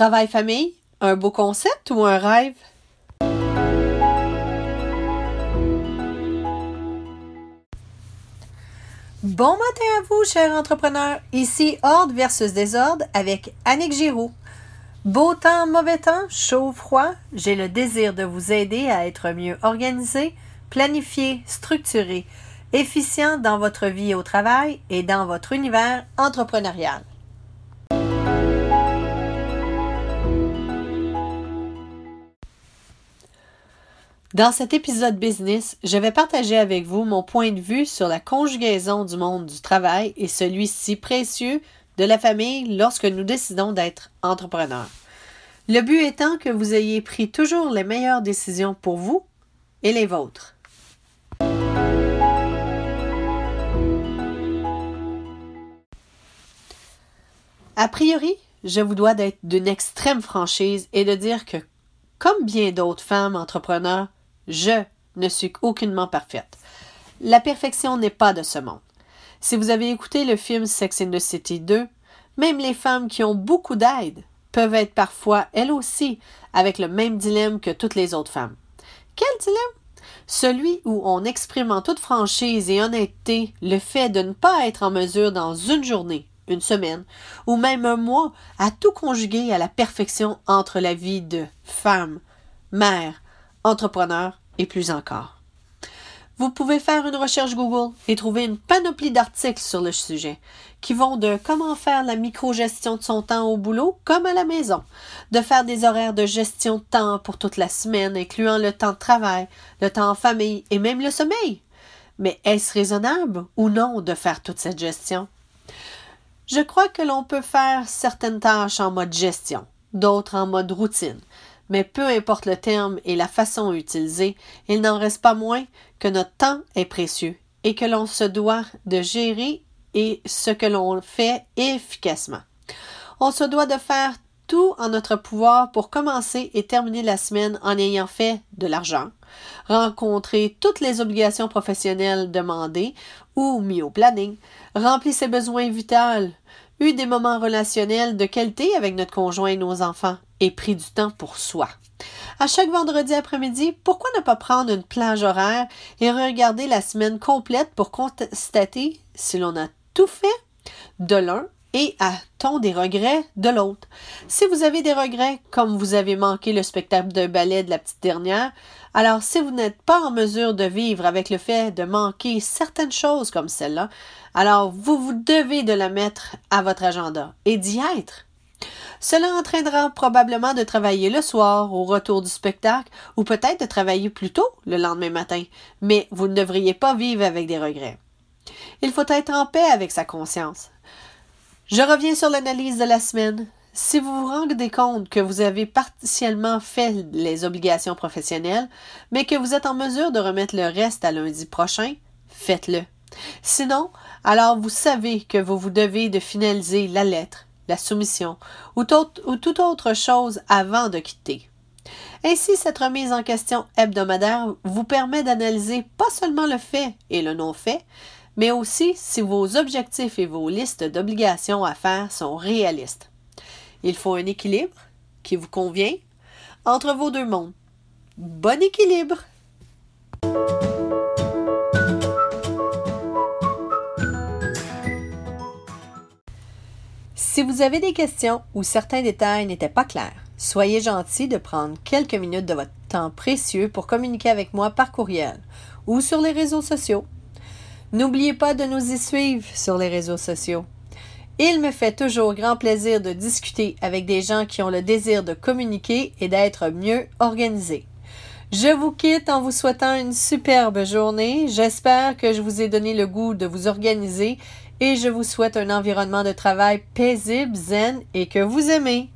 Travail-famille, un beau concept ou un rêve? Bon matin à vous, chers entrepreneurs. Ici Ordre versus Désordre avec Annick Giroux. Beau temps, mauvais temps, chaud, froid, j'ai le désir de vous aider à être mieux organisé, planifié, structuré, efficient dans votre vie au travail et dans votre univers entrepreneurial. Dans cet épisode business, je vais partager avec vous mon point de vue sur la conjugaison du monde du travail et celui si précieux de la famille lorsque nous décidons d'être entrepreneurs. Le but étant que vous ayez pris toujours les meilleures décisions pour vous et les vôtres. A priori, je vous dois d'être d'une extrême franchise et de dire que, comme bien d'autres femmes entrepreneurs, je ne suis aucunement parfaite. La perfection n'est pas de ce monde. Si vous avez écouté le film Sex in the City 2, même les femmes qui ont beaucoup d'aide peuvent être parfois, elles aussi, avec le même dilemme que toutes les autres femmes. Quel dilemme? Celui où on exprime en toute franchise et honnêteté le fait de ne pas être en mesure dans une journée, une semaine, ou même un mois, à tout conjuguer à la perfection entre la vie de femme, mère, entrepreneur et plus encore. Vous pouvez faire une recherche Google et trouver une panoplie d'articles sur le sujet, qui vont de comment faire la micro-gestion de son temps au boulot comme à la maison, de faire des horaires de gestion de temps pour toute la semaine, incluant le temps de travail, le temps en famille et même le sommeil. Mais est-ce raisonnable ou non de faire toute cette gestion? Je crois que l'on peut faire certaines tâches en mode gestion, d'autres en mode routine, mais peu importe le terme et la façon utilisée, il n'en reste pas moins que notre temps est précieux et que l'on se doit de gérer et ce que l'on fait efficacement. On se doit de faire tout en notre pouvoir pour commencer et terminer la semaine en ayant fait de l'argent, rencontrer toutes les obligations professionnelles demandées ou mis au planning, remplir ses besoins vitaux, eu des moments relationnels de qualité avec notre conjoint et nos enfants, et pris du temps pour soi. À chaque vendredi après-midi, pourquoi ne pas prendre une plage horaire et regarder la semaine complète pour constater si l'on a tout fait de l'un et a-t-on des regrets de l'autre? Si vous avez des regrets, comme vous avez manqué le spectacle de ballet de la petite dernière, alors si vous n'êtes pas en mesure de vivre avec le fait de manquer certaines choses comme celle-là, alors vous vous devez de la mettre à votre agenda et d'y être. Cela entraînera probablement de travailler le soir au retour du spectacle ou peut-être de travailler plus tôt le lendemain matin, mais vous ne devriez pas vivre avec des regrets. Il faut être en paix avec sa conscience. Je reviens sur l'analyse de la semaine. Si vous vous rendez compte que vous avez partiellement fait les obligations professionnelles, mais que vous êtes en mesure de remettre le reste à lundi prochain, faites-le. Sinon, alors vous savez que vous vous devez de finaliser la lettre, la soumission ou, ou toute autre chose avant de quitter. Ainsi, cette remise en question hebdomadaire vous permet d'analyser pas seulement le fait et le non-fait, mais aussi si vos objectifs et vos listes d'obligations à faire sont réalistes. Il faut un équilibre qui vous convient entre vos deux mondes. Bon équilibre! Si vous avez des questions ou certains détails n'étaient pas clairs, soyez gentil de prendre quelques minutes de votre temps précieux pour communiquer avec moi par courriel ou sur les réseaux sociaux. N'oubliez pas de nous y suivre sur les réseaux sociaux. Il me fait toujours grand plaisir de discuter avec des gens qui ont le désir de communiquer et d'être mieux organisés. Je vous quitte en vous souhaitant une superbe journée. J'espère que je vous ai donné le goût de vous organiser et je vous souhaite un environnement de travail paisible, zen et que vous aimez.